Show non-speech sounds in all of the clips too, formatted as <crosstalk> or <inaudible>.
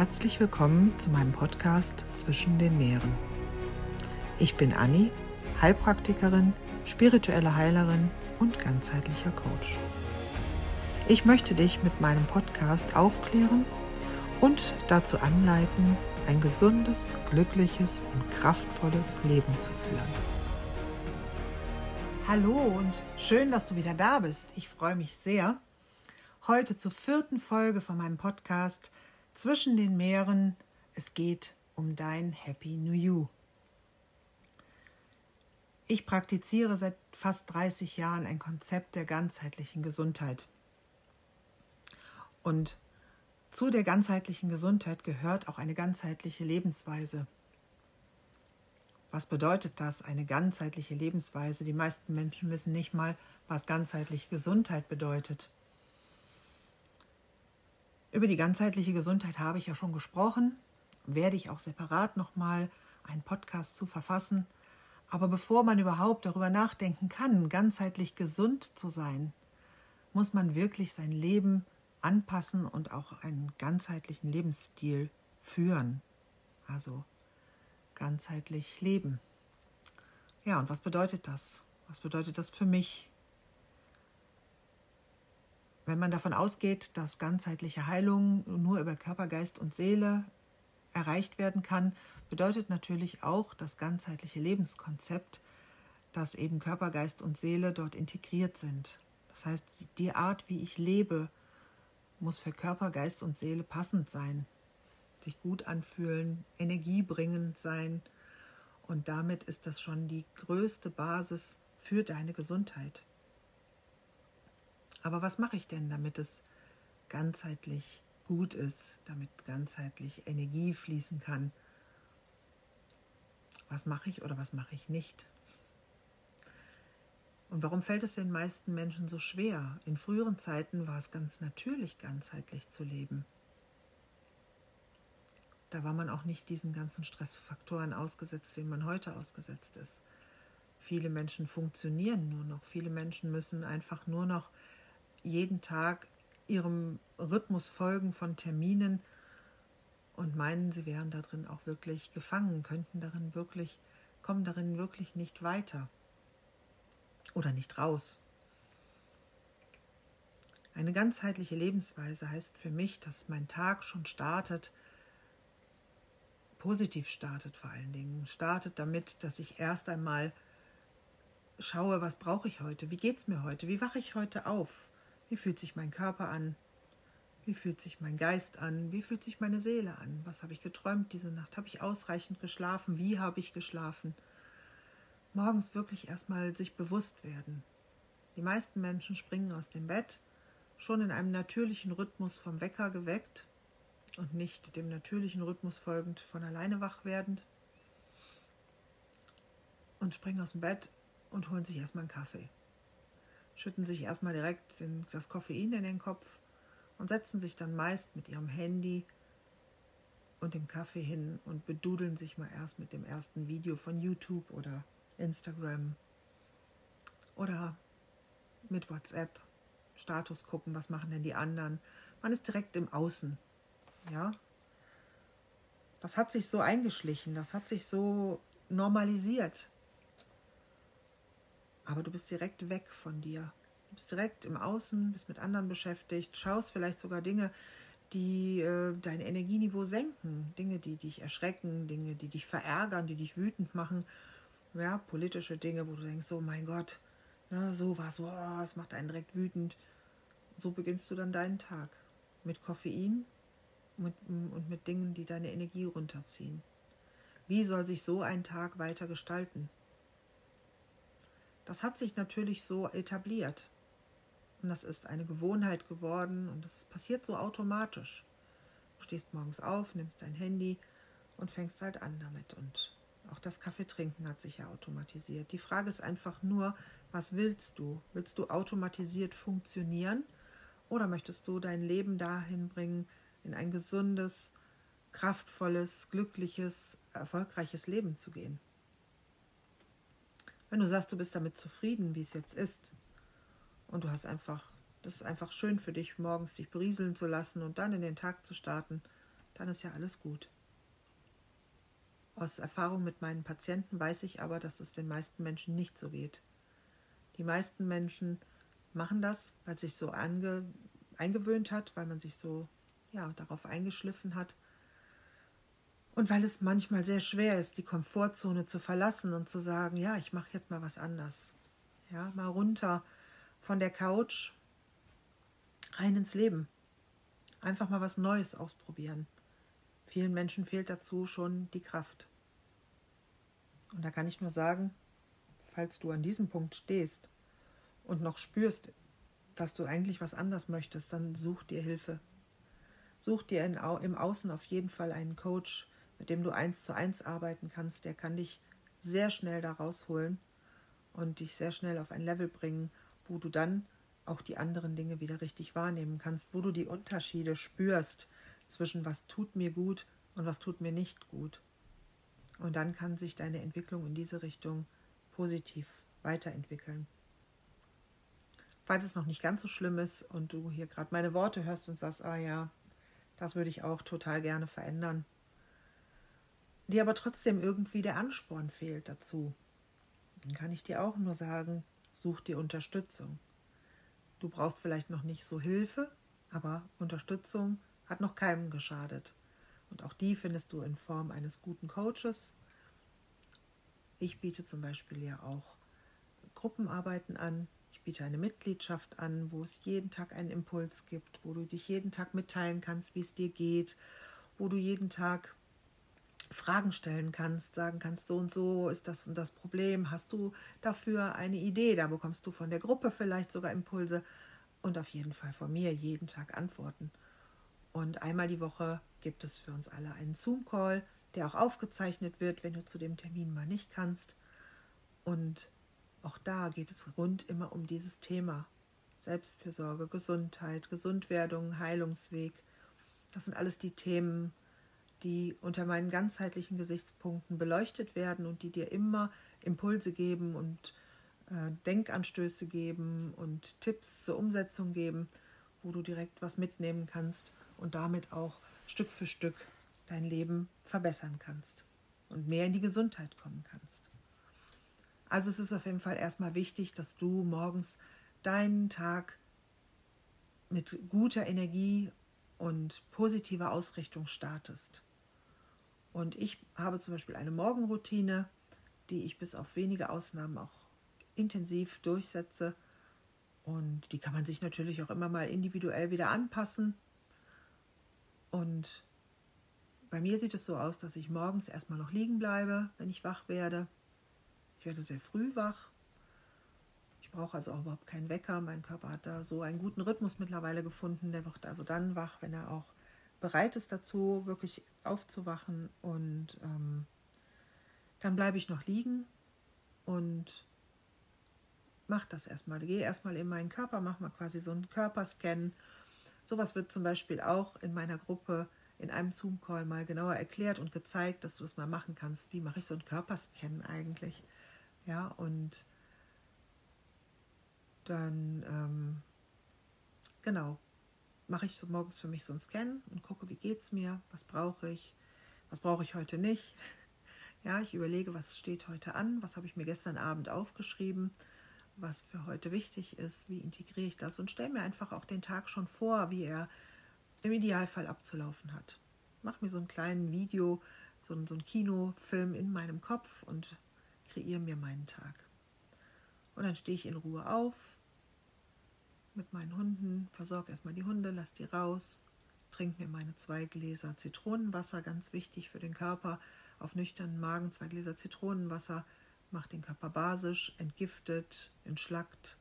Herzlich willkommen zu meinem Podcast Zwischen den Meeren. Ich bin Anni, Heilpraktikerin, spirituelle Heilerin und ganzheitlicher Coach. Ich möchte dich mit meinem Podcast aufklären und dazu anleiten, ein gesundes, glückliches und kraftvolles Leben zu führen. Hallo und schön, dass du wieder da bist. Ich freue mich sehr. Heute zur vierten Folge von meinem Podcast Zwischen den Meeren. Es geht um dein Happy New You. Ich praktiziere seit fast 30 Jahren ein Konzept der ganzheitlichen Gesundheit. Und zu der ganzheitlichen Gesundheit gehört auch eine ganzheitliche Lebensweise. Was bedeutet das, eine ganzheitliche Lebensweise? Die meisten Menschen wissen nicht mal, was ganzheitliche Gesundheit bedeutet. Über die ganzheitliche Gesundheit habe ich ja schon gesprochen, werde ich auch separat nochmal einen Podcast zu verfassen. Aber bevor man überhaupt darüber nachdenken kann, ganzheitlich gesund zu sein, muss man wirklich sein Leben anpassen und auch einen ganzheitlichen Lebensstil führen. Also ganzheitlich leben. Ja, und was bedeutet das? Was bedeutet das für mich? Wenn man davon ausgeht, dass ganzheitliche Heilung nur über Körper, Geist und Seele erreicht werden kann, bedeutet natürlich auch das ganzheitliche Lebenskonzept, dass eben Körper, Geist und Seele dort integriert sind. Das heißt, die Art, wie ich lebe, muss für Körper, Geist und Seele passend sein, sich gut anfühlen, energiebringend sein. Und damit ist das schon die größte Basis für deine Gesundheit. Aber was mache ich denn, damit es ganzheitlich gut ist, damit ganzheitlich Energie fließen kann. Was mache ich oder was mache ich nicht? Und warum fällt es den meisten Menschen so schwer? In früheren Zeiten war es ganz natürlich, ganzheitlich zu leben. Da war man auch nicht diesen ganzen Stressfaktoren ausgesetzt, denen man heute ausgesetzt ist. Viele Menschen funktionieren nur noch. Viele Menschen müssen einfach nur noch jeden Tag ihrem Rhythmus folgen von Terminen und meinen, sie wären darin auch wirklich gefangen, könnten darin wirklich, kommen darin wirklich nicht weiter oder nicht raus. Eine ganzheitliche Lebensweise heißt für mich, dass mein Tag schon startet, positiv startet vor allen Dingen, startet damit, dass ich erst einmal schaue, was brauche ich heute, wie geht es mir heute, wie wache ich heute auf, wie fühlt sich mein Körper an? Wie fühlt sich mein Geist an? Wie fühlt sich meine Seele an? Was habe ich geträumt diese Nacht? Habe ich ausreichend geschlafen? Wie habe ich geschlafen? Morgens wirklich erstmal sich bewusst werden. Die meisten Menschen springen aus dem Bett, schon in einem natürlichen Rhythmus vom Wecker geweckt und nicht dem natürlichen Rhythmus folgend von alleine wach werdend und springen aus dem Bett und holen sich erstmal einen Kaffee schütten sich erstmal direkt den, das Koffein in den Kopf und setzen sich dann meist mit ihrem Handy und dem Kaffee hin und bedudeln sich mal erst mit dem ersten Video von YouTube oder Instagram oder mit WhatsApp Status gucken, was machen denn die anderen. Man ist direkt im Außen. Ja? Das hat sich so eingeschlichen, das hat sich so normalisiert aber du bist direkt weg von dir. Du bist direkt im Außen, bist mit anderen beschäftigt, schaust vielleicht sogar Dinge, die äh, dein Energieniveau senken, Dinge, die dich erschrecken, Dinge, die dich verärgern, die dich wütend machen, ja, politische Dinge, wo du denkst, oh mein Gott, ne, sowas, oh, es macht einen direkt wütend. So beginnst du dann deinen Tag mit Koffein mit, und mit Dingen, die deine Energie runterziehen. Wie soll sich so ein Tag weiter gestalten? Das hat sich natürlich so etabliert. Und das ist eine Gewohnheit geworden und das passiert so automatisch. Du stehst morgens auf, nimmst dein Handy und fängst halt an damit. Und auch das Kaffeetrinken hat sich ja automatisiert. Die Frage ist einfach nur, was willst du? Willst du automatisiert funktionieren oder möchtest du dein Leben dahin bringen, in ein gesundes, kraftvolles, glückliches, erfolgreiches Leben zu gehen? Wenn du sagst, du bist damit zufrieden, wie es jetzt ist, und du hast einfach, das ist einfach schön für dich, morgens dich berieseln zu lassen und dann in den Tag zu starten, dann ist ja alles gut. Aus Erfahrung mit meinen Patienten weiß ich aber, dass es den meisten Menschen nicht so geht. Die meisten Menschen machen das, weil sich so ange, eingewöhnt hat, weil man sich so ja, darauf eingeschliffen hat. Und weil es manchmal sehr schwer ist, die Komfortzone zu verlassen und zu sagen, ja, ich mache jetzt mal was anders. Ja, mal runter von der Couch rein ins Leben. Einfach mal was Neues ausprobieren. Vielen Menschen fehlt dazu schon die Kraft. Und da kann ich nur sagen, falls du an diesem Punkt stehst und noch spürst, dass du eigentlich was anders möchtest, dann such dir Hilfe. Such dir in, im Außen auf jeden Fall einen Coach, mit dem du eins zu eins arbeiten kannst. Der kann dich sehr schnell da rausholen und dich sehr schnell auf ein Level bringen, wo du dann auch die anderen Dinge wieder richtig wahrnehmen kannst, wo du die Unterschiede spürst zwischen was tut mir gut und was tut mir nicht gut. Und dann kann sich deine Entwicklung in diese Richtung positiv weiterentwickeln. Falls es noch nicht ganz so schlimm ist und du hier gerade meine Worte hörst und sagst, ah ja, das würde ich auch total gerne verändern, dir aber trotzdem irgendwie der Ansporn fehlt dazu, dann kann ich dir auch nur sagen, such dir Unterstützung. Du brauchst vielleicht noch nicht so Hilfe, aber Unterstützung hat noch keinem geschadet. Und auch die findest du in Form eines guten Coaches. Ich biete zum Beispiel ja auch Gruppenarbeiten an. Ich biete eine Mitgliedschaft an, wo es jeden Tag einen Impuls gibt, wo du dich jeden Tag mitteilen kannst, wie es dir geht, wo du jeden Tag Fragen stellen kannst, sagen kannst, so und so ist das und das Problem, hast du dafür eine Idee, da bekommst du von der Gruppe vielleicht sogar Impulse und auf jeden Fall von mir jeden Tag Antworten. Und einmal die Woche gibt es für uns alle einen Zoom-Call, der auch aufgezeichnet wird, wenn du zu dem Termin mal nicht kannst. Und auch da geht es rund immer um dieses Thema. Selbstfürsorge, Gesundheit, Gesundwerdung, Heilungsweg. Das sind alles die Themen, die unter meinen ganzheitlichen Gesichtspunkten beleuchtet werden und die dir immer Impulse geben und äh, Denkanstöße geben und Tipps zur Umsetzung geben, wo du direkt was mitnehmen kannst und damit auch Stück für Stück dein Leben verbessern kannst und mehr in die Gesundheit kommen kannst. Also es ist auf jeden Fall erstmal wichtig, dass du morgens deinen Tag mit guter Energie und positiver Ausrichtung startest. Und ich habe zum Beispiel eine Morgenroutine, die ich bis auf wenige Ausnahmen auch intensiv durchsetze. Und die kann man sich natürlich auch immer mal individuell wieder anpassen. Und bei mir sieht es so aus, dass ich morgens erstmal noch liegen bleibe, wenn ich wach werde. Ich werde sehr früh wach. Ich brauche also auch überhaupt keinen Wecker. Mein Körper hat da so einen guten Rhythmus mittlerweile gefunden. Der wird also dann wach, wenn er auch bereit ist dazu, wirklich aufzuwachen. Und ähm, dann bleibe ich noch liegen und mache das erstmal. Gehe erstmal in meinen Körper, mache mal quasi so einen Körperscan Sowas wird zum Beispiel auch in meiner Gruppe in einem Zoom-Call mal genauer erklärt und gezeigt, dass du das mal machen kannst. Wie mache ich so einen Körperscan eigentlich? Ja, und dann, ähm, genau, mache ich so morgens für mich so einen Scan und gucke, wie geht es mir, was brauche ich, was brauche ich heute nicht. <laughs> Ja, ich überlege, was steht heute an, was habe ich mir gestern Abend aufgeschrieben was für heute wichtig ist, wie integriere ich das und stelle mir einfach auch den Tag schon vor, wie er im Idealfall abzulaufen hat. Mach mir so einen kleinen Video, so, so einen Kinofilm in meinem Kopf und kreiere mir meinen Tag. Und dann stehe ich in Ruhe auf mit meinen Hunden, versorge erstmal die Hunde, lass die raus, trinke mir meine zwei Gläser Zitronenwasser, ganz wichtig für den Körper, auf nüchternen Magen zwei Gläser Zitronenwasser, macht den Körper basisch, entgiftet, entschlackt,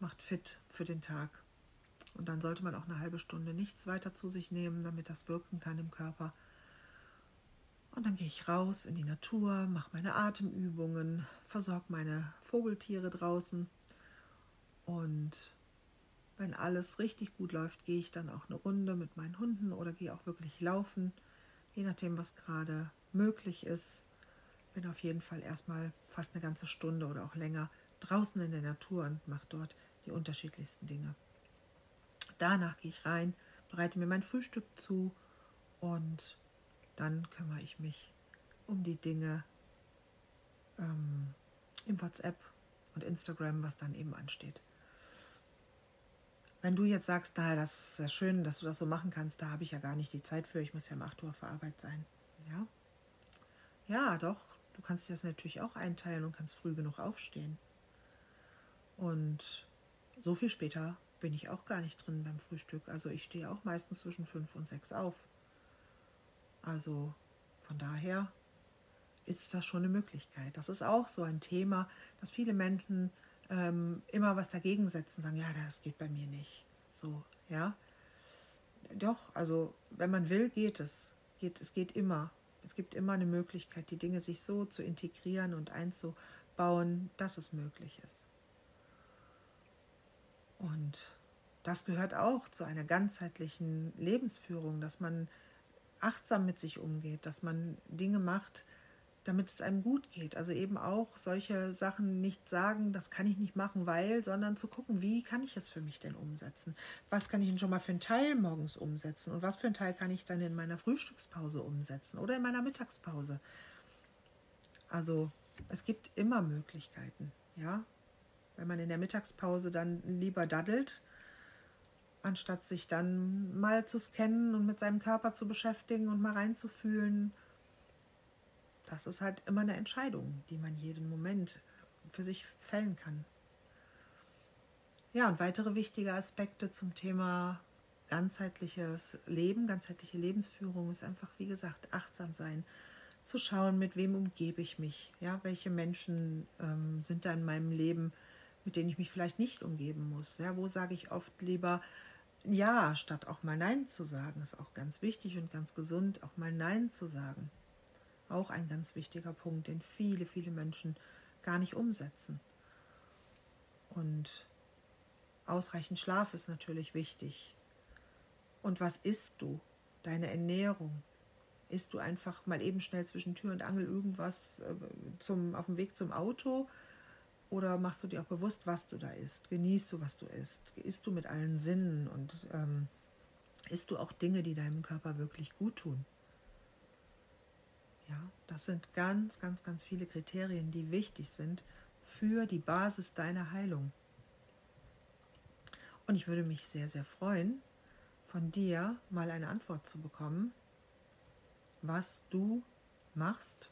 macht fit für den Tag. Und dann sollte man auch eine halbe Stunde nichts weiter zu sich nehmen, damit das wirken kann im Körper. Und dann gehe ich raus in die Natur, mache meine Atemübungen, versorge meine Vogeltiere draußen. Und wenn alles richtig gut läuft, gehe ich dann auch eine Runde mit meinen Hunden oder gehe auch wirklich laufen, je nachdem, was gerade möglich ist bin auf jeden Fall erstmal fast eine ganze Stunde oder auch länger draußen in der Natur und mache dort die unterschiedlichsten Dinge. Danach gehe ich rein, bereite mir mein Frühstück zu und dann kümmere ich mich um die Dinge ähm, im WhatsApp und Instagram, was dann eben ansteht. Wenn du jetzt sagst, naja, das ist sehr schön, dass du das so machen kannst, da habe ich ja gar nicht die Zeit für, ich muss ja um 8 Uhr auf Arbeit sein. Ja, ja doch, du kannst dir das natürlich auch einteilen und kannst früh genug aufstehen. Und so viel später bin ich auch gar nicht drin beim Frühstück. Also ich stehe auch meistens zwischen 5 und 6 auf. Also von daher ist das schon eine Möglichkeit. Das ist auch so ein Thema, dass viele Menschen ähm, immer was dagegen setzen, sagen, ja, das geht bei mir nicht. So, ja. Doch, also wenn man will, geht es. Geht, es geht immer. Es gibt immer eine Möglichkeit, die Dinge sich so zu integrieren und einzubauen, dass es möglich ist. Und das gehört auch zu einer ganzheitlichen Lebensführung, dass man achtsam mit sich umgeht, dass man Dinge macht, damit es einem gut geht. Also eben auch solche Sachen nicht sagen, das kann ich nicht machen, weil, sondern zu gucken, wie kann ich es für mich denn umsetzen? Was kann ich denn schon mal für einen Teil morgens umsetzen? Und was für einen Teil kann ich dann in meiner Frühstückspause umsetzen oder in meiner Mittagspause? Also es gibt immer Möglichkeiten, ja. Wenn man in der Mittagspause dann lieber daddelt, anstatt sich dann mal zu scannen und mit seinem Körper zu beschäftigen und mal reinzufühlen, das ist halt immer eine Entscheidung, die man jeden Moment für sich fällen kann. Ja, und weitere wichtige Aspekte zum Thema ganzheitliches Leben, ganzheitliche Lebensführung ist einfach, wie gesagt, achtsam sein, zu schauen, mit wem umgebe ich mich, ja, welche Menschen ähm, sind da in meinem Leben, mit denen ich mich vielleicht nicht umgeben muss, ja, wo sage ich oft lieber ja, statt auch mal Nein zu sagen, ist auch ganz wichtig und ganz gesund, auch mal Nein zu sagen. Auch ein ganz wichtiger Punkt, den viele, viele Menschen gar nicht umsetzen. Und ausreichend Schlaf ist natürlich wichtig. Und was isst du? Deine Ernährung. Isst du einfach mal eben schnell zwischen Tür und Angel irgendwas äh, zum, auf dem Weg zum Auto? Oder machst du dir auch bewusst, was du da isst? Genießt du, was du isst? Isst du mit allen Sinnen? Und ähm, isst du auch Dinge, die deinem Körper wirklich gut tun? Ja, das sind ganz, ganz, ganz viele Kriterien, die wichtig sind für die Basis deiner Heilung. Und ich würde mich sehr, sehr freuen, von dir mal eine Antwort zu bekommen, was du machst,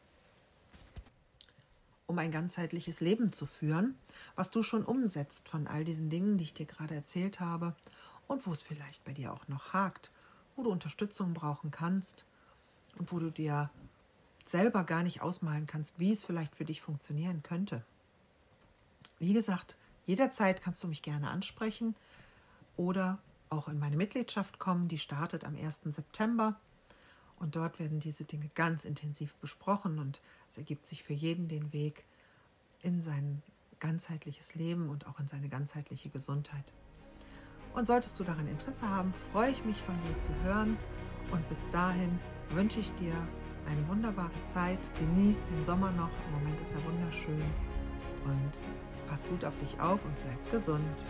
um ein ganzheitliches Leben zu führen, was du schon umsetzt von all diesen Dingen, die ich dir gerade erzählt habe und wo es vielleicht bei dir auch noch hakt, wo du Unterstützung brauchen kannst und wo du dir selber gar nicht ausmalen kannst, wie es vielleicht für dich funktionieren könnte. Wie gesagt, jederzeit kannst du mich gerne ansprechen oder auch in meine Mitgliedschaft kommen. Die startet am 1. September und dort werden diese Dinge ganz intensiv besprochen und es ergibt sich für jeden den Weg in sein ganzheitliches Leben und auch in seine ganzheitliche Gesundheit. Und solltest du daran Interesse haben, freue ich mich von dir zu hören und bis dahin wünsche ich dir eine wunderbare Zeit. Genieß den Sommer noch. Im Moment ist er wunderschön. Und pass gut auf dich auf und bleib gesund.